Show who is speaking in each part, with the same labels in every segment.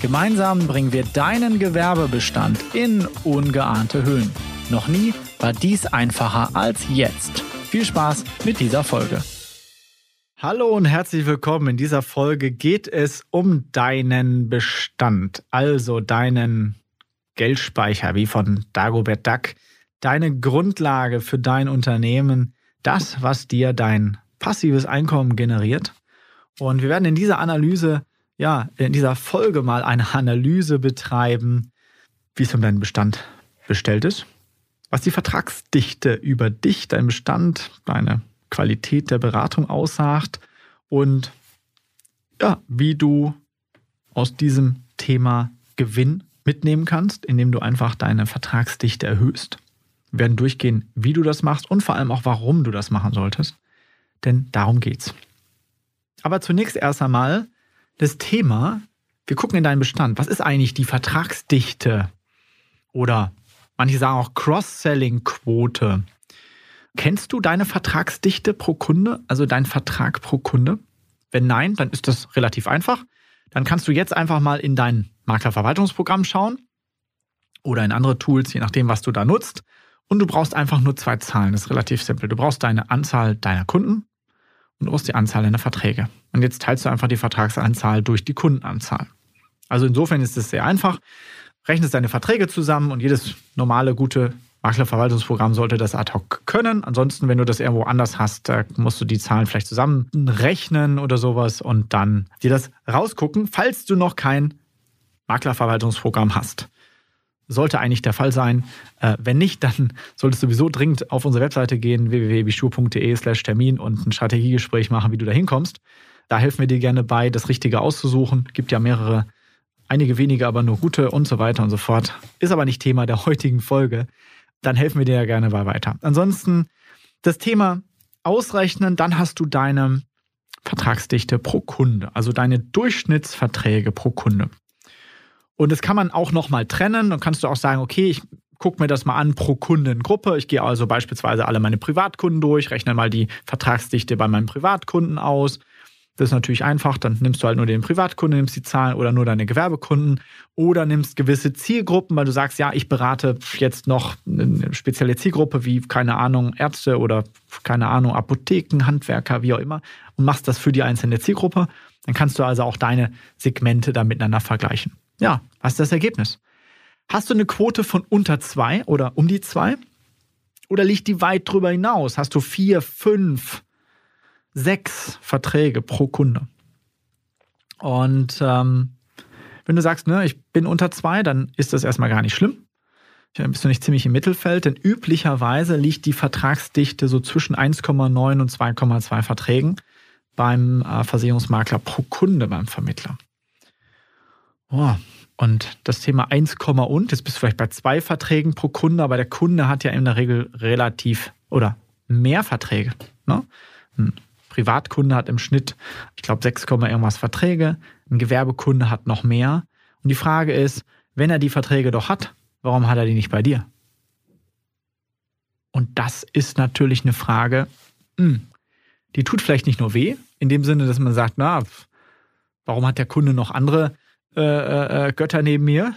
Speaker 1: Gemeinsam bringen wir deinen Gewerbebestand in ungeahnte Höhen. Noch nie war dies einfacher als jetzt. Viel Spaß mit dieser Folge. Hallo und herzlich willkommen. In dieser Folge geht es um deinen Bestand, also deinen Geldspeicher, wie von Dagobert Duck, deine Grundlage für dein Unternehmen, das, was dir dein passives Einkommen generiert. Und wir werden in dieser Analyse ja, in dieser Folge mal eine Analyse betreiben, wie es um deinen Bestand bestellt ist, was die Vertragsdichte über dich, deinen Bestand, deine Qualität der Beratung aussagt und ja, wie du aus diesem Thema Gewinn mitnehmen kannst, indem du einfach deine Vertragsdichte erhöhst. Wir werden durchgehen, wie du das machst und vor allem auch, warum du das machen solltest. Denn darum geht's. Aber zunächst erst einmal das Thema, wir gucken in deinen Bestand, was ist eigentlich die Vertragsdichte? Oder manche sagen auch Cross-Selling-Quote. Kennst du deine Vertragsdichte pro Kunde, also deinen Vertrag pro Kunde? Wenn nein, dann ist das relativ einfach. Dann kannst du jetzt einfach mal in dein Maklerverwaltungsprogramm schauen oder in andere Tools, je nachdem, was du da nutzt. Und du brauchst einfach nur zwei Zahlen. Das ist relativ simpel. Du brauchst deine Anzahl deiner Kunden und du brauchst die Anzahl deiner Verträge. Und jetzt teilst du einfach die Vertragsanzahl durch die Kundenanzahl. Also insofern ist es sehr einfach. Rechnest deine Verträge zusammen und jedes normale, gute Maklerverwaltungsprogramm sollte das ad hoc können. Ansonsten, wenn du das irgendwo anders hast, musst du die Zahlen vielleicht zusammenrechnen oder sowas und dann dir das rausgucken, falls du noch kein Maklerverwaltungsprogramm hast. Sollte eigentlich der Fall sein. Äh, wenn nicht, dann solltest du sowieso dringend auf unsere Webseite gehen, www.bischur.de slash Termin und ein Strategiegespräch machen, wie du da hinkommst. Da helfen wir dir gerne bei, das Richtige auszusuchen. Gibt ja mehrere, einige wenige, aber nur gute und so weiter und so fort. Ist aber nicht Thema der heutigen Folge. Dann helfen wir dir ja gerne bei weiter. Ansonsten das Thema ausrechnen, dann hast du deine Vertragsdichte pro Kunde, also deine Durchschnittsverträge pro Kunde. Und das kann man auch nochmal trennen. Dann kannst du auch sagen, okay, ich gucke mir das mal an pro Kundengruppe. Ich gehe also beispielsweise alle meine Privatkunden durch, rechne mal die Vertragsdichte bei meinen Privatkunden aus das ist natürlich einfach, dann nimmst du halt nur den Privatkunden, nimmst die Zahlen oder nur deine Gewerbekunden oder nimmst gewisse Zielgruppen, weil du sagst, ja, ich berate jetzt noch eine spezielle Zielgruppe wie, keine Ahnung, Ärzte oder, keine Ahnung, Apotheken, Handwerker, wie auch immer und machst das für die einzelne Zielgruppe. Dann kannst du also auch deine Segmente da miteinander vergleichen. Ja, was ist das Ergebnis? Hast du eine Quote von unter zwei oder um die zwei? Oder liegt die weit drüber hinaus? Hast du vier, fünf, sechs Verträge pro Kunde. Und ähm, wenn du sagst, ne, ich bin unter zwei, dann ist das erstmal gar nicht schlimm. Dann bist du nicht ziemlich im Mittelfeld, denn üblicherweise liegt die Vertragsdichte so zwischen 1,9 und 2,2 Verträgen beim äh, Versicherungsmakler pro Kunde beim Vermittler. Oh, und das Thema 1, und, jetzt bist du vielleicht bei zwei Verträgen pro Kunde, aber der Kunde hat ja in der Regel relativ oder mehr Verträge. Ne? Ein Privatkunde hat im Schnitt, ich glaube, 6, irgendwas Verträge. Ein Gewerbekunde hat noch mehr. Und die Frage ist, wenn er die Verträge doch hat, warum hat er die nicht bei dir? Und das ist natürlich eine Frage, hm, die tut vielleicht nicht nur weh, in dem Sinne, dass man sagt, na, warum hat der Kunde noch andere äh, äh, äh Götter neben mir?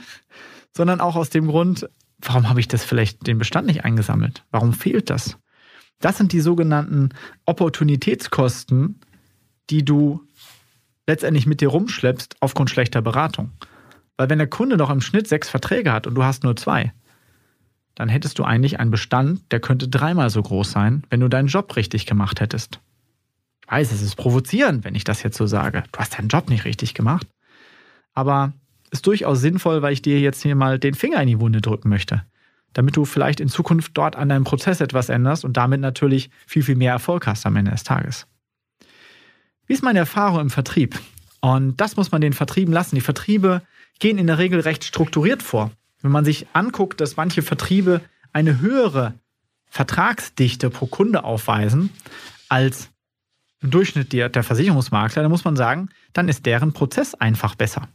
Speaker 1: Sondern auch aus dem Grund, warum habe ich das vielleicht den Bestand nicht eingesammelt? Warum fehlt das? Das sind die sogenannten Opportunitätskosten, die du letztendlich mit dir rumschleppst aufgrund schlechter Beratung. Weil wenn der Kunde doch im Schnitt sechs Verträge hat und du hast nur zwei, dann hättest du eigentlich einen Bestand, der könnte dreimal so groß sein, wenn du deinen Job richtig gemacht hättest. Ich weiß, es ist provozierend, wenn ich das jetzt so sage. Du hast deinen Job nicht richtig gemacht. Aber ist durchaus sinnvoll, weil ich dir jetzt hier mal den Finger in die Wunde drücken möchte damit du vielleicht in Zukunft dort an deinem Prozess etwas änderst und damit natürlich viel, viel mehr Erfolg hast am Ende des Tages. Wie ist meine Erfahrung im Vertrieb? Und das muss man den Vertrieben lassen. Die Vertriebe gehen in der Regel recht strukturiert vor. Wenn man sich anguckt, dass manche Vertriebe eine höhere Vertragsdichte pro Kunde aufweisen als im Durchschnitt der, Versicherungsmakler, dann muss man sagen, dann ist deren Prozess einfach besser.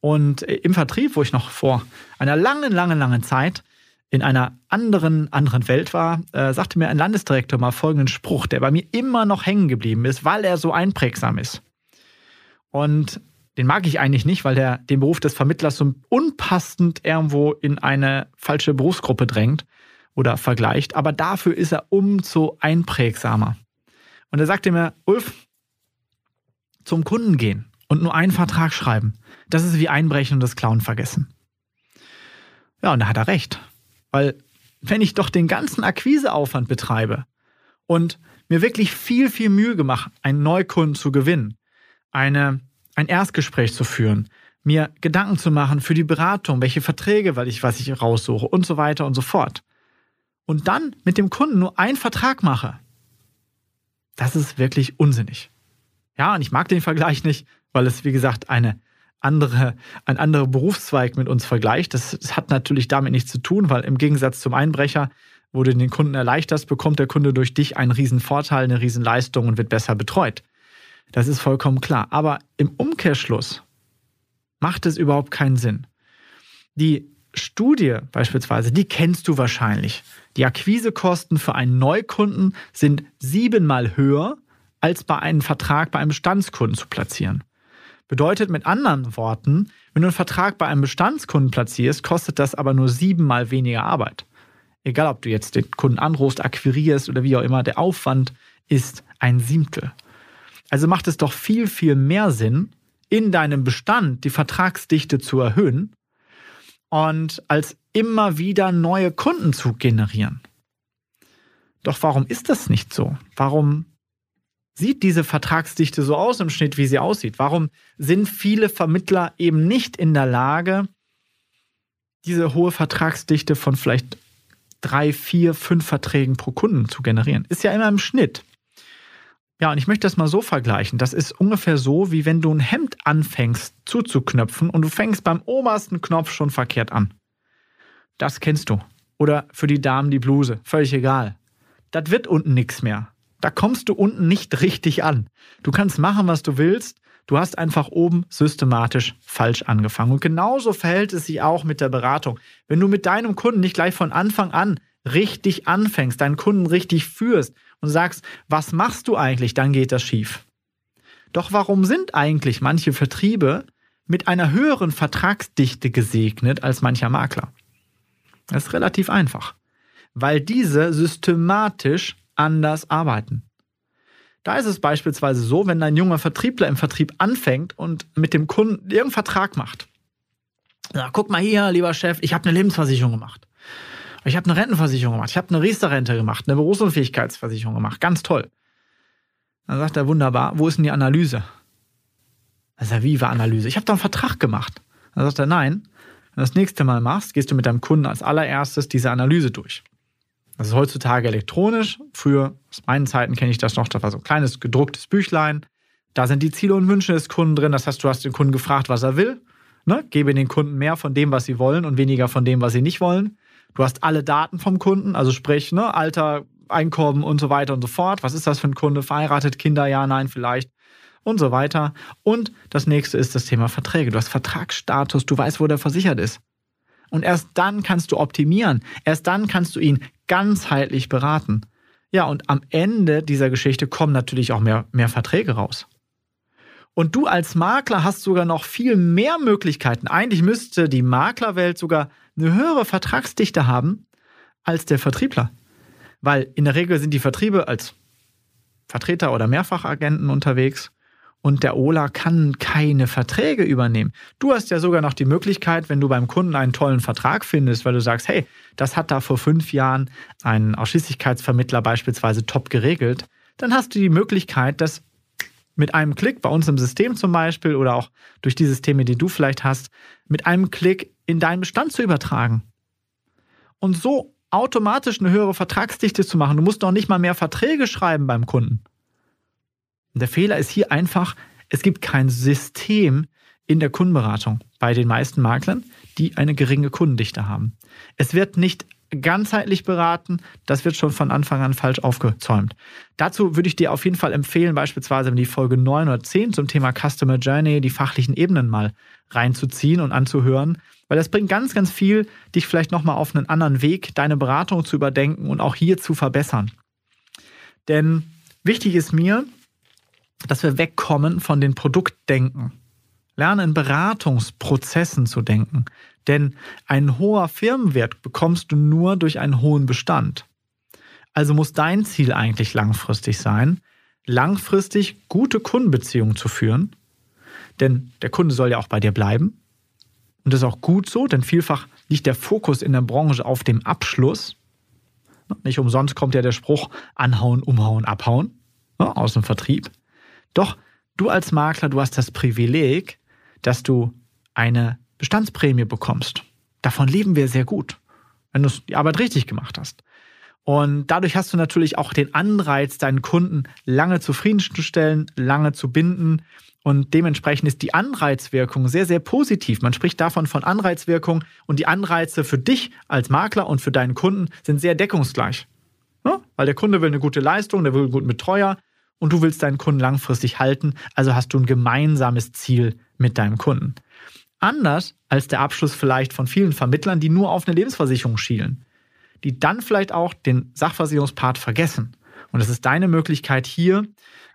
Speaker 1: Und im Vertrieb, wo ich noch vor einer langen, langen, langen Zeit in einer anderen, anderen Welt war, äh, sagte mir ein Landesdirektor mal folgenden Spruch, der bei mir immer noch hängen geblieben ist, weil er so einprägsam ist. Und den mag ich eigentlich nicht, weil der den Beruf des Vermittlers so unpassend irgendwo in eine falsche Berufsgruppe drängt oder vergleicht. Aber dafür ist er umso einprägsamer. Und er sagte mir, Ulf, zum Kunden gehen und nur einen Vertrag schreiben, das ist wie Einbrechen und das Klauen vergessen. Ja, und da hat er recht. Weil wenn ich doch den ganzen Akquiseaufwand betreibe und mir wirklich viel, viel Mühe gemacht, einen Neukunden zu gewinnen, eine, ein Erstgespräch zu führen, mir Gedanken zu machen für die Beratung, welche Verträge, weil ich, was ich raussuche und so weiter und so fort. Und dann mit dem Kunden nur einen Vertrag mache. Das ist wirklich unsinnig. Ja, und ich mag den Vergleich nicht, weil es, wie gesagt, eine andere, ein anderer Berufszweig mit uns vergleicht. Das, das hat natürlich damit nichts zu tun, weil im Gegensatz zum Einbrecher, wo du den Kunden erleichterst, bekommt der Kunde durch dich einen riesen Vorteil, eine riesen Leistung und wird besser betreut. Das ist vollkommen klar. Aber im Umkehrschluss macht es überhaupt keinen Sinn. Die Studie beispielsweise, die kennst du wahrscheinlich. Die Akquisekosten für einen Neukunden sind siebenmal höher, als bei einem Vertrag bei einem Bestandskunden zu platzieren. Bedeutet mit anderen Worten, wenn du einen Vertrag bei einem Bestandskunden platzierst, kostet das aber nur siebenmal weniger Arbeit. Egal, ob du jetzt den Kunden anrufst, akquirierst oder wie auch immer, der Aufwand ist ein Siebtel. Also macht es doch viel, viel mehr Sinn, in deinem Bestand die Vertragsdichte zu erhöhen und als immer wieder neue Kunden zu generieren. Doch warum ist das nicht so? Warum sieht diese Vertragsdichte so aus im Schnitt, wie sie aussieht? Warum sind viele Vermittler eben nicht in der Lage, diese hohe Vertragsdichte von vielleicht drei, vier, fünf Verträgen pro Kunden zu generieren? Ist ja immer im Schnitt. Ja, und ich möchte das mal so vergleichen. Das ist ungefähr so, wie wenn du ein Hemd anfängst zuzuknöpfen und du fängst beim obersten Knopf schon verkehrt an. Das kennst du. Oder für die Damen die Bluse. Völlig egal. Das wird unten nichts mehr da kommst du unten nicht richtig an. Du kannst machen, was du willst. Du hast einfach oben systematisch falsch angefangen. Und genauso verhält es sich auch mit der Beratung. Wenn du mit deinem Kunden nicht gleich von Anfang an richtig anfängst, deinen Kunden richtig führst und sagst, was machst du eigentlich, dann geht das schief. Doch warum sind eigentlich manche Vertriebe mit einer höheren Vertragsdichte gesegnet als mancher Makler? Das ist relativ einfach, weil diese systematisch anders arbeiten. Da ist es beispielsweise so, wenn ein junger Vertriebler im Vertrieb anfängt und mit dem Kunden irgendeinen Vertrag macht. Ja, guck mal hier, lieber Chef, ich habe eine Lebensversicherung gemacht. Ich habe eine Rentenversicherung gemacht. Ich habe eine Riester-Rente gemacht, eine Berufsunfähigkeitsversicherung gemacht. Ganz toll. Dann sagt er, wunderbar, wo ist denn die Analyse? Also, wie war Analyse? Ich habe doch einen Vertrag gemacht. Dann sagt er, nein, wenn du das nächste Mal machst, gehst du mit deinem Kunden als allererstes diese Analyse durch. Das ist heutzutage elektronisch. Früher, aus meinen Zeiten kenne ich das noch, das war so ein kleines gedrucktes Büchlein. Da sind die Ziele und Wünsche des Kunden drin. Das heißt, du hast den Kunden gefragt, was er will. Ne? Gebe den Kunden mehr von dem, was sie wollen und weniger von dem, was sie nicht wollen. Du hast alle Daten vom Kunden, also sprich, ne, Alter, Einkommen und so weiter und so fort. Was ist das für ein Kunde? Verheiratet, Kinder, ja, nein, vielleicht. Und so weiter. Und das nächste ist das Thema Verträge. Du hast Vertragsstatus, du weißt, wo der versichert ist. Und erst dann kannst du optimieren. Erst dann kannst du ihn ganzheitlich beraten. Ja, und am Ende dieser Geschichte kommen natürlich auch mehr, mehr Verträge raus. Und du als Makler hast sogar noch viel mehr Möglichkeiten. Eigentlich müsste die Maklerwelt sogar eine höhere Vertragsdichte haben als der Vertriebler. Weil in der Regel sind die Vertriebe als Vertreter oder Mehrfachagenten unterwegs und der Ola kann keine Verträge übernehmen. Du hast ja sogar noch die Möglichkeit, wenn du beim Kunden einen tollen Vertrag findest, weil du sagst, hey, das hat da vor fünf Jahren ein Ausschließlichkeitsvermittler beispielsweise top geregelt, dann hast du die Möglichkeit, das mit einem Klick bei uns im System zum Beispiel oder auch durch die Systeme, die du vielleicht hast, mit einem Klick in deinen Bestand zu übertragen. Und so automatisch eine höhere Vertragsdichte zu machen. Du musst doch nicht mal mehr Verträge schreiben beim Kunden. Und der Fehler ist hier einfach, es gibt kein System, in der Kundenberatung bei den meisten Maklern, die eine geringe Kundendichte haben. Es wird nicht ganzheitlich beraten, das wird schon von Anfang an falsch aufgezäumt. Dazu würde ich dir auf jeden Fall empfehlen, beispielsweise in die Folge 9 oder 10 zum Thema Customer Journey, die fachlichen Ebenen mal reinzuziehen und anzuhören, weil das bringt ganz, ganz viel, dich vielleicht nochmal auf einen anderen Weg, deine Beratung zu überdenken und auch hier zu verbessern. Denn wichtig ist mir, dass wir wegkommen von den Produktdenken. Lerne in Beratungsprozessen zu denken. Denn ein hoher Firmenwert bekommst du nur durch einen hohen Bestand. Also muss dein Ziel eigentlich langfristig sein, langfristig gute Kundenbeziehungen zu führen. Denn der Kunde soll ja auch bei dir bleiben. Und das ist auch gut so, denn vielfach liegt der Fokus in der Branche auf dem Abschluss. Nicht umsonst kommt ja der Spruch anhauen, umhauen, abhauen aus dem Vertrieb. Doch du als Makler, du hast das Privileg, dass du eine Bestandsprämie bekommst. Davon leben wir sehr gut, wenn du die Arbeit richtig gemacht hast. Und dadurch hast du natürlich auch den Anreiz, deinen Kunden lange zufriedenzustellen, lange zu binden. Und dementsprechend ist die Anreizwirkung sehr, sehr positiv. Man spricht davon von Anreizwirkung und die Anreize für dich als Makler und für deinen Kunden sind sehr deckungsgleich. Ja? Weil der Kunde will eine gute Leistung, der will einen guten Betreuer und du willst deinen Kunden langfristig halten. Also hast du ein gemeinsames Ziel mit deinem Kunden. Anders als der Abschluss vielleicht von vielen Vermittlern, die nur auf eine Lebensversicherung schielen, die dann vielleicht auch den Sachversicherungspart vergessen. Und es ist deine Möglichkeit hier,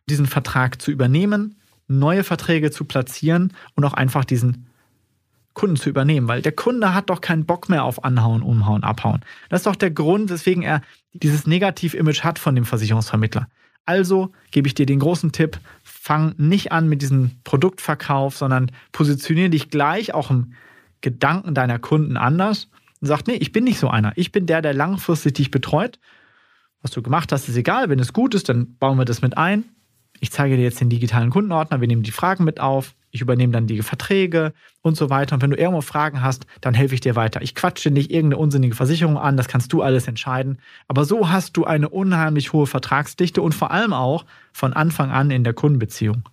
Speaker 1: diesen Vertrag zu übernehmen, neue Verträge zu platzieren und auch einfach diesen Kunden zu übernehmen, weil der Kunde hat doch keinen Bock mehr auf Anhauen, Umhauen, Abhauen. Das ist doch der Grund, weswegen er dieses Negativ-Image hat von dem Versicherungsvermittler. Also gebe ich dir den großen Tipp, fang nicht an mit diesem Produktverkauf, sondern positioniere dich gleich auch im Gedanken deiner Kunden anders und sag, nee, ich bin nicht so einer. Ich bin der, der langfristig dich betreut. Was du gemacht hast, ist egal. Wenn es gut ist, dann bauen wir das mit ein. Ich zeige dir jetzt den digitalen Kundenordner, wir nehmen die Fragen mit auf, ich übernehme dann die Verträge und so weiter. Und wenn du irgendwo Fragen hast, dann helfe ich dir weiter. Ich quatsche nicht irgendeine unsinnige Versicherung an, das kannst du alles entscheiden. Aber so hast du eine unheimlich hohe Vertragsdichte und vor allem auch von Anfang an in der Kundenbeziehung.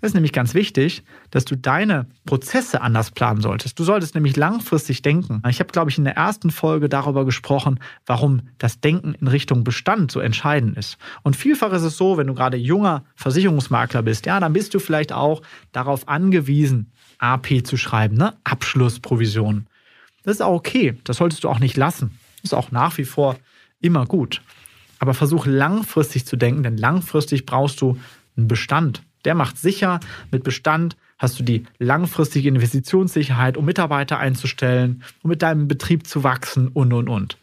Speaker 1: Es ist nämlich ganz wichtig, dass du deine Prozesse anders planen solltest. Du solltest nämlich langfristig denken. Ich habe, glaube ich, in der ersten Folge darüber gesprochen, warum das Denken in Richtung Bestand so entscheidend ist. Und vielfach ist es so, wenn du gerade junger Versicherungsmakler bist, ja, dann bist du vielleicht auch darauf angewiesen, AP zu schreiben, ne? Abschlussprovision. Das ist auch okay. Das solltest du auch nicht lassen. Ist auch nach wie vor immer gut. Aber versuch langfristig zu denken, denn langfristig brauchst du einen Bestand. Der macht sicher. Mit Bestand hast du die langfristige Investitionssicherheit, um Mitarbeiter einzustellen, um mit deinem Betrieb zu wachsen und, und, und.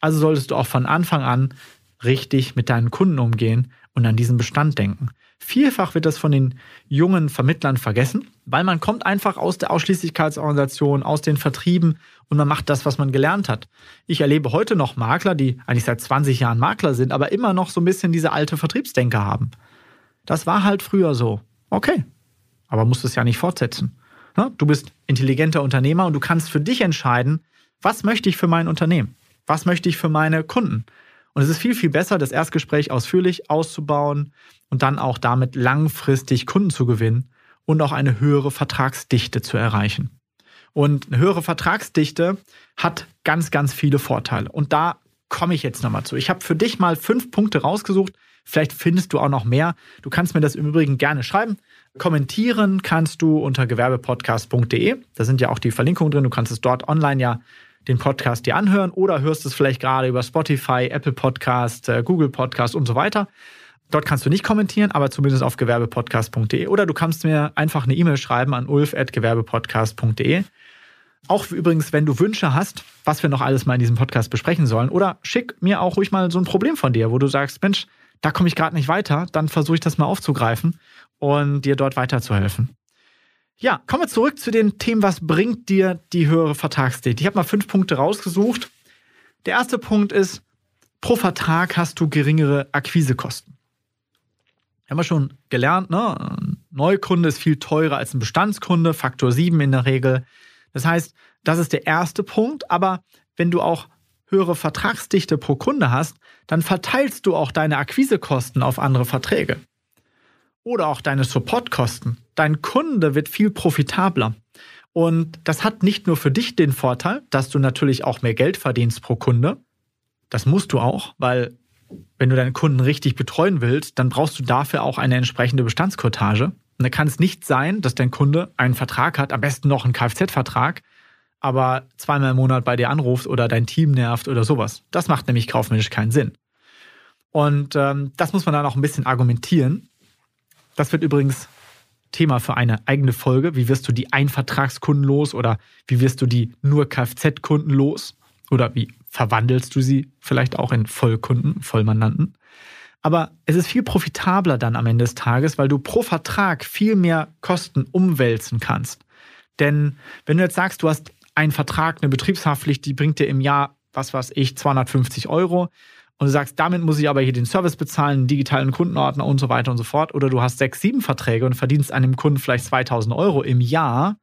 Speaker 1: Also solltest du auch von Anfang an richtig mit deinen Kunden umgehen und an diesen Bestand denken. Vielfach wird das von den jungen Vermittlern vergessen, weil man kommt einfach aus der Ausschließlichkeitsorganisation, aus den Vertrieben und man macht das, was man gelernt hat. Ich erlebe heute noch Makler, die eigentlich seit 20 Jahren Makler sind, aber immer noch so ein bisschen diese alte Vertriebsdenker haben. Das war halt früher so. Okay, aber musst es ja nicht fortsetzen. Du bist intelligenter Unternehmer und du kannst für dich entscheiden, was möchte ich für mein Unternehmen? Was möchte ich für meine Kunden? Und es ist viel, viel besser, das Erstgespräch ausführlich auszubauen und dann auch damit langfristig Kunden zu gewinnen und auch eine höhere Vertragsdichte zu erreichen. Und eine höhere Vertragsdichte hat ganz, ganz viele Vorteile. Und da komme ich jetzt nochmal zu. Ich habe für dich mal fünf Punkte rausgesucht, Vielleicht findest du auch noch mehr. Du kannst mir das im Übrigen gerne schreiben. Kommentieren kannst du unter gewerbepodcast.de. Da sind ja auch die Verlinkungen drin. Du kannst es dort online ja den Podcast dir anhören oder hörst es vielleicht gerade über Spotify, Apple Podcast, äh, Google Podcast und so weiter. Dort kannst du nicht kommentieren, aber zumindest auf gewerbepodcast.de oder du kannst mir einfach eine E-Mail schreiben an ulf.gewerbepodcast.de. Auch übrigens, wenn du Wünsche hast, was wir noch alles mal in diesem Podcast besprechen sollen, oder schick mir auch ruhig mal so ein Problem von dir, wo du sagst, Mensch, da komme ich gerade nicht weiter, dann versuche ich das mal aufzugreifen und dir dort weiterzuhelfen. Ja, kommen wir zurück zu den Themen, was bringt dir die höhere Vertragsdichte? Ich habe mal fünf Punkte rausgesucht. Der erste Punkt ist, pro Vertrag hast du geringere Akquisekosten. Haben wir schon gelernt, ne? Ein Neukunde ist viel teurer als ein Bestandskunde, Faktor 7 in der Regel. Das heißt, das ist der erste Punkt, aber wenn du auch höhere Vertragsdichte pro Kunde hast, dann verteilst du auch deine Akquisekosten auf andere Verträge. oder auch deine Supportkosten. Dein Kunde wird viel profitabler. Und das hat nicht nur für dich den Vorteil, dass du natürlich auch mehr Geld verdienst pro Kunde. Das musst du auch, weil wenn du deinen Kunden richtig betreuen willst, dann brauchst du dafür auch eine entsprechende Bestandskotage. Und da kann es nicht sein, dass dein Kunde einen Vertrag hat, am besten noch einen Kfz-Vertrag, aber zweimal im Monat bei dir anruft oder dein Team nervt oder sowas. Das macht nämlich kaufmännisch keinen Sinn. Und ähm, das muss man dann auch ein bisschen argumentieren. Das wird übrigens Thema für eine eigene Folge. Wie wirst du die Einvertragskunden los oder wie wirst du die nur Kfz-Kunden los? Oder wie verwandelst du sie vielleicht auch in Vollkunden, Vollmandanten? Aber es ist viel profitabler dann am Ende des Tages, weil du pro Vertrag viel mehr Kosten umwälzen kannst. Denn wenn du jetzt sagst, du hast einen Vertrag, eine Betriebshaftpflicht, die bringt dir im Jahr, was weiß ich, 250 Euro, und du sagst, damit muss ich aber hier den Service bezahlen, einen digitalen Kundenordner und so weiter und so fort, oder du hast sechs, sieben Verträge und verdienst einem Kunden vielleicht 2000 Euro im Jahr,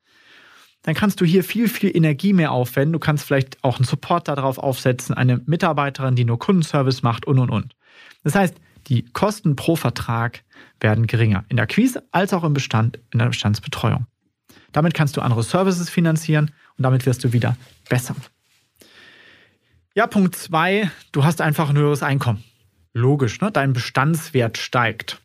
Speaker 1: dann kannst du hier viel, viel Energie mehr aufwenden. Du kannst vielleicht auch einen Support darauf aufsetzen, eine Mitarbeiterin, die nur Kundenservice macht und, und, und. Das heißt, die Kosten pro Vertrag werden geringer. In der Akquise als auch im Bestand, in der Bestandsbetreuung. Damit kannst du andere Services finanzieren und damit wirst du wieder besser. Ja, Punkt zwei, du hast einfach ein höheres Einkommen. Logisch, ne? dein Bestandswert steigt.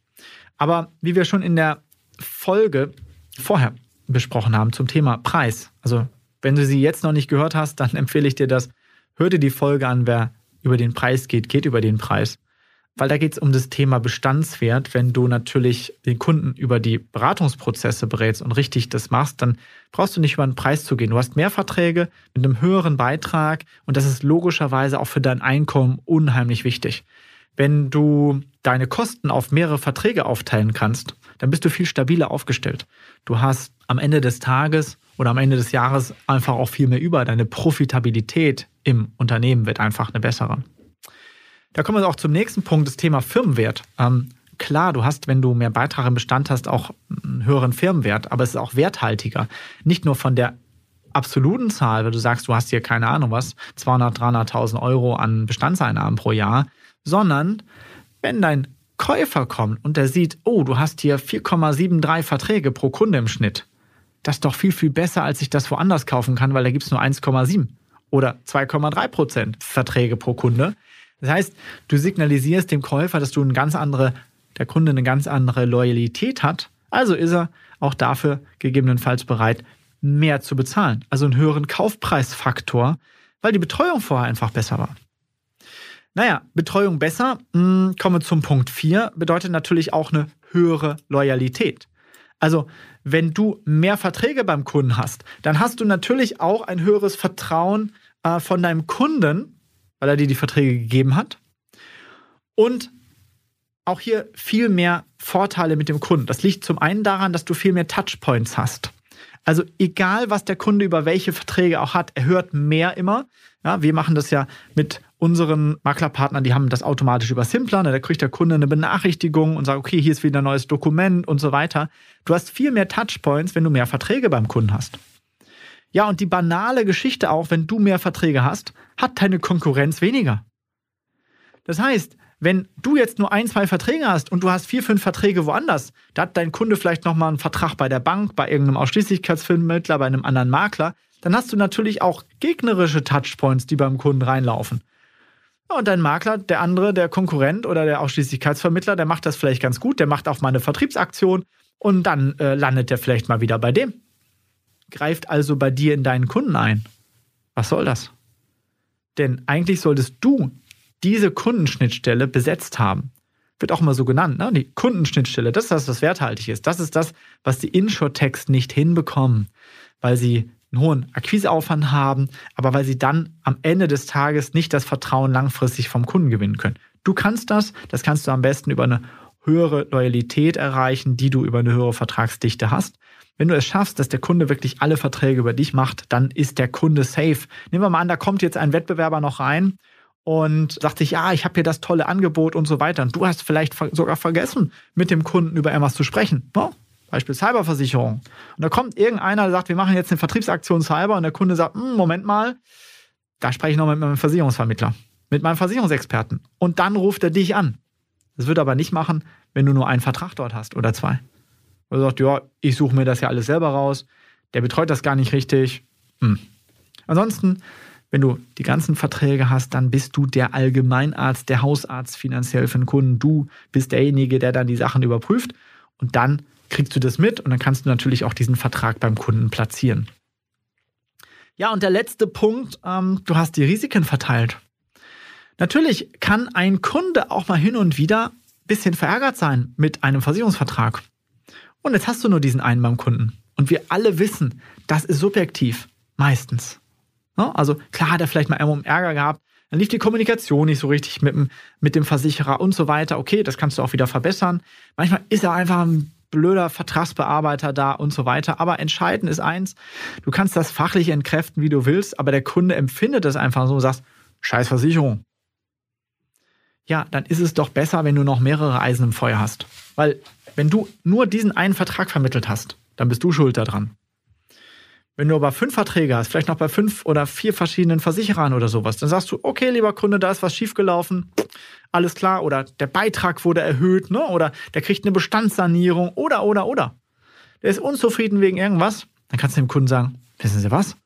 Speaker 1: Aber wie wir schon in der Folge vorher besprochen haben zum Thema Preis, also wenn du sie jetzt noch nicht gehört hast, dann empfehle ich dir das. Hör dir die Folge an, wer über den Preis geht, geht über den Preis weil da geht es um das Thema Bestandswert. Wenn du natürlich den Kunden über die Beratungsprozesse berätst und richtig das machst, dann brauchst du nicht über den Preis zu gehen. Du hast mehr Verträge mit einem höheren Beitrag und das ist logischerweise auch für dein Einkommen unheimlich wichtig. Wenn du deine Kosten auf mehrere Verträge aufteilen kannst, dann bist du viel stabiler aufgestellt. Du hast am Ende des Tages oder am Ende des Jahres einfach auch viel mehr über. Deine Profitabilität im Unternehmen wird einfach eine bessere. Da kommen wir auch zum nächsten Punkt, das Thema Firmenwert. Ähm, klar, du hast, wenn du mehr Beitrag im Bestand hast, auch einen höheren Firmenwert, aber es ist auch werthaltiger. Nicht nur von der absoluten Zahl, wenn du sagst, du hast hier keine Ahnung was, 200, 300.000 Euro an Bestandseinnahmen pro Jahr, sondern wenn dein Käufer kommt und der sieht, oh, du hast hier 4,73 Verträge pro Kunde im Schnitt. Das ist doch viel, viel besser, als ich das woanders kaufen kann, weil da gibt es nur 1,7 oder 2,3 Prozent Verträge pro Kunde. Das heißt, du signalisierst dem Käufer, dass du eine ganz andere, der Kunde eine ganz andere Loyalität hat. Also ist er auch dafür gegebenenfalls bereit, mehr zu bezahlen. Also einen höheren Kaufpreisfaktor, weil die Betreuung vorher einfach besser war. Naja, Betreuung besser, hm, komme zum Punkt 4, bedeutet natürlich auch eine höhere Loyalität. Also, wenn du mehr Verträge beim Kunden hast, dann hast du natürlich auch ein höheres Vertrauen äh, von deinem Kunden weil er dir die Verträge gegeben hat. Und auch hier viel mehr Vorteile mit dem Kunden. Das liegt zum einen daran, dass du viel mehr Touchpoints hast. Also egal, was der Kunde über welche Verträge auch hat, er hört mehr immer. Ja, wir machen das ja mit unseren Maklerpartnern, die haben das automatisch über Simpler. Ne? Da kriegt der Kunde eine Benachrichtigung und sagt, okay, hier ist wieder ein neues Dokument und so weiter. Du hast viel mehr Touchpoints, wenn du mehr Verträge beim Kunden hast. Ja, und die banale Geschichte auch, wenn du mehr Verträge hast, hat deine Konkurrenz weniger. Das heißt, wenn du jetzt nur ein, zwei Verträge hast und du hast vier, fünf Verträge woanders, da hat dein Kunde vielleicht nochmal einen Vertrag bei der Bank, bei irgendeinem Ausschließlichkeitsvermittler, bei einem anderen Makler, dann hast du natürlich auch gegnerische Touchpoints, die beim Kunden reinlaufen. Und dein Makler, der andere, der Konkurrent oder der Ausschließlichkeitsvermittler, der macht das vielleicht ganz gut, der macht auch mal eine Vertriebsaktion und dann äh, landet der vielleicht mal wieder bei dem greift also bei dir in deinen Kunden ein. Was soll das? Denn eigentlich solltest du diese Kundenschnittstelle besetzt haben. Wird auch immer so genannt, ne? Die Kundenschnittstelle, das ist das, was werthaltig ist. Das ist das, was die Insurtechs nicht hinbekommen, weil sie einen hohen Akquiseaufwand haben, aber weil sie dann am Ende des Tages nicht das Vertrauen langfristig vom Kunden gewinnen können. Du kannst das, das kannst du am besten über eine höhere Loyalität erreichen, die du über eine höhere Vertragsdichte hast. Wenn du es schaffst, dass der Kunde wirklich alle Verträge über dich macht, dann ist der Kunde safe. Nehmen wir mal an, da kommt jetzt ein Wettbewerber noch rein und sagt sich, ja, ich habe hier das tolle Angebot und so weiter. Und du hast vielleicht sogar vergessen, mit dem Kunden über etwas zu sprechen. Beispiel Cyberversicherung. Und da kommt irgendeiner, der sagt, wir machen jetzt eine Vertriebsaktion Cyber und der Kunde sagt, hm, Moment mal, da spreche ich noch mit meinem Versicherungsvermittler, mit meinem Versicherungsexperten. Und dann ruft er dich an Das wird aber nicht machen, wenn du nur einen Vertrag dort hast oder zwei. Oder sagt, ja, ich suche mir das ja alles selber raus, der betreut das gar nicht richtig. Hm. Ansonsten, wenn du die ganzen Verträge hast, dann bist du der Allgemeinarzt, der Hausarzt finanziell für den Kunden. Du bist derjenige, der dann die Sachen überprüft und dann kriegst du das mit und dann kannst du natürlich auch diesen Vertrag beim Kunden platzieren. Ja, und der letzte Punkt, ähm, du hast die Risiken verteilt. Natürlich kann ein Kunde auch mal hin und wieder ein bisschen verärgert sein mit einem Versicherungsvertrag. Und jetzt hast du nur diesen einen beim Kunden. Und wir alle wissen, das ist subjektiv, meistens. Also klar hat er vielleicht mal irgendwo Ärger gehabt, dann lief die Kommunikation nicht so richtig mit dem, mit dem Versicherer und so weiter. Okay, das kannst du auch wieder verbessern. Manchmal ist er einfach ein blöder Vertragsbearbeiter da und so weiter. Aber entscheidend ist eins, du kannst das fachlich entkräften, wie du willst, aber der Kunde empfindet es einfach so und sagst, scheiß Versicherung. Ja, dann ist es doch besser, wenn du noch mehrere Eisen im Feuer hast. Weil wenn du nur diesen einen Vertrag vermittelt hast, dann bist du schuld daran. Wenn du aber fünf Verträge hast, vielleicht noch bei fünf oder vier verschiedenen Versicherern oder sowas, dann sagst du, okay, lieber Kunde, da ist was schiefgelaufen, alles klar, oder der Beitrag wurde erhöht, ne? oder der kriegt eine Bestandssanierung, oder, oder, oder. Der ist unzufrieden wegen irgendwas, dann kannst du dem Kunden sagen, wissen Sie was?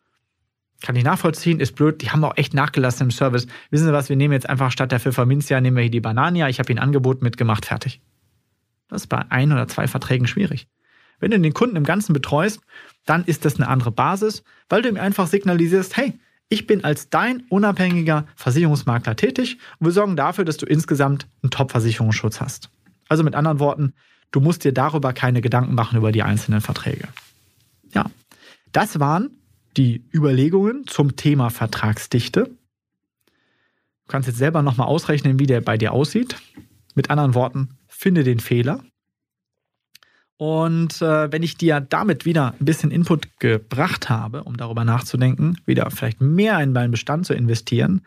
Speaker 1: Kann ich nachvollziehen, ist blöd, die haben auch echt nachgelassen im Service. Wissen Sie was, wir nehmen jetzt einfach statt der Pfefferminzia, nehmen wir hier die Banania, ich habe Ihnen ein Angebot mitgemacht, fertig. Das ist bei ein oder zwei Verträgen schwierig. Wenn du den Kunden im Ganzen betreust, dann ist das eine andere Basis, weil du ihm einfach signalisierst, hey, ich bin als dein unabhängiger Versicherungsmakler tätig und wir sorgen dafür, dass du insgesamt einen Top-Versicherungsschutz hast. Also mit anderen Worten, du musst dir darüber keine Gedanken machen über die einzelnen Verträge. Ja, das waren die Überlegungen zum Thema Vertragsdichte. Du kannst jetzt selber nochmal ausrechnen, wie der bei dir aussieht. Mit anderen Worten, finde den Fehler und äh, wenn ich dir damit wieder ein bisschen Input gebracht habe, um darüber nachzudenken, wieder vielleicht mehr in meinen Bestand zu investieren,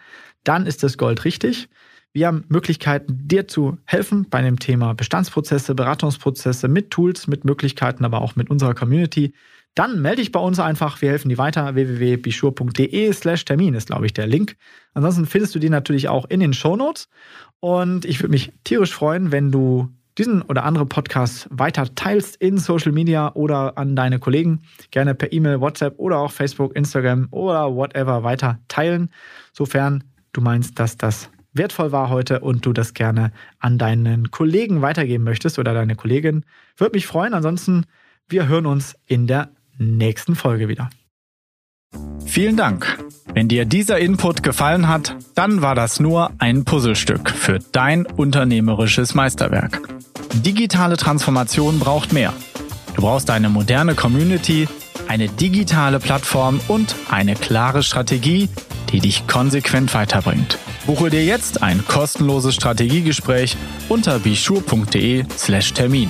Speaker 1: dann ist das Gold richtig. Wir haben Möglichkeiten, dir zu helfen bei dem Thema Bestandsprozesse, Beratungsprozesse mit Tools, mit Möglichkeiten, aber auch mit unserer Community. Dann melde dich bei uns einfach. Wir helfen dir weiter. www.bischur.de slash Termin ist, glaube ich, der Link. Ansonsten findest du die natürlich auch in den Show Notes. Und ich würde mich tierisch freuen, wenn du diesen oder andere Podcasts weiter teilst in Social Media oder an deine Kollegen. Gerne per E-Mail, WhatsApp oder auch Facebook, Instagram oder whatever weiter teilen, sofern du meinst, dass das wertvoll war heute und du das gerne an deinen Kollegen weitergeben möchtest oder deine Kollegin. Würde mich freuen. Ansonsten, wir hören uns in der nächsten Folge wieder.
Speaker 2: Vielen Dank. Wenn dir dieser Input gefallen hat, dann war das nur ein Puzzlestück für dein unternehmerisches Meisterwerk. Digitale Transformation braucht mehr. Du brauchst eine moderne Community, eine digitale Plattform und eine klare Strategie, die dich konsequent weiterbringt. Buche dir jetzt ein kostenloses Strategiegespräch unter bischur.de/slash Termin.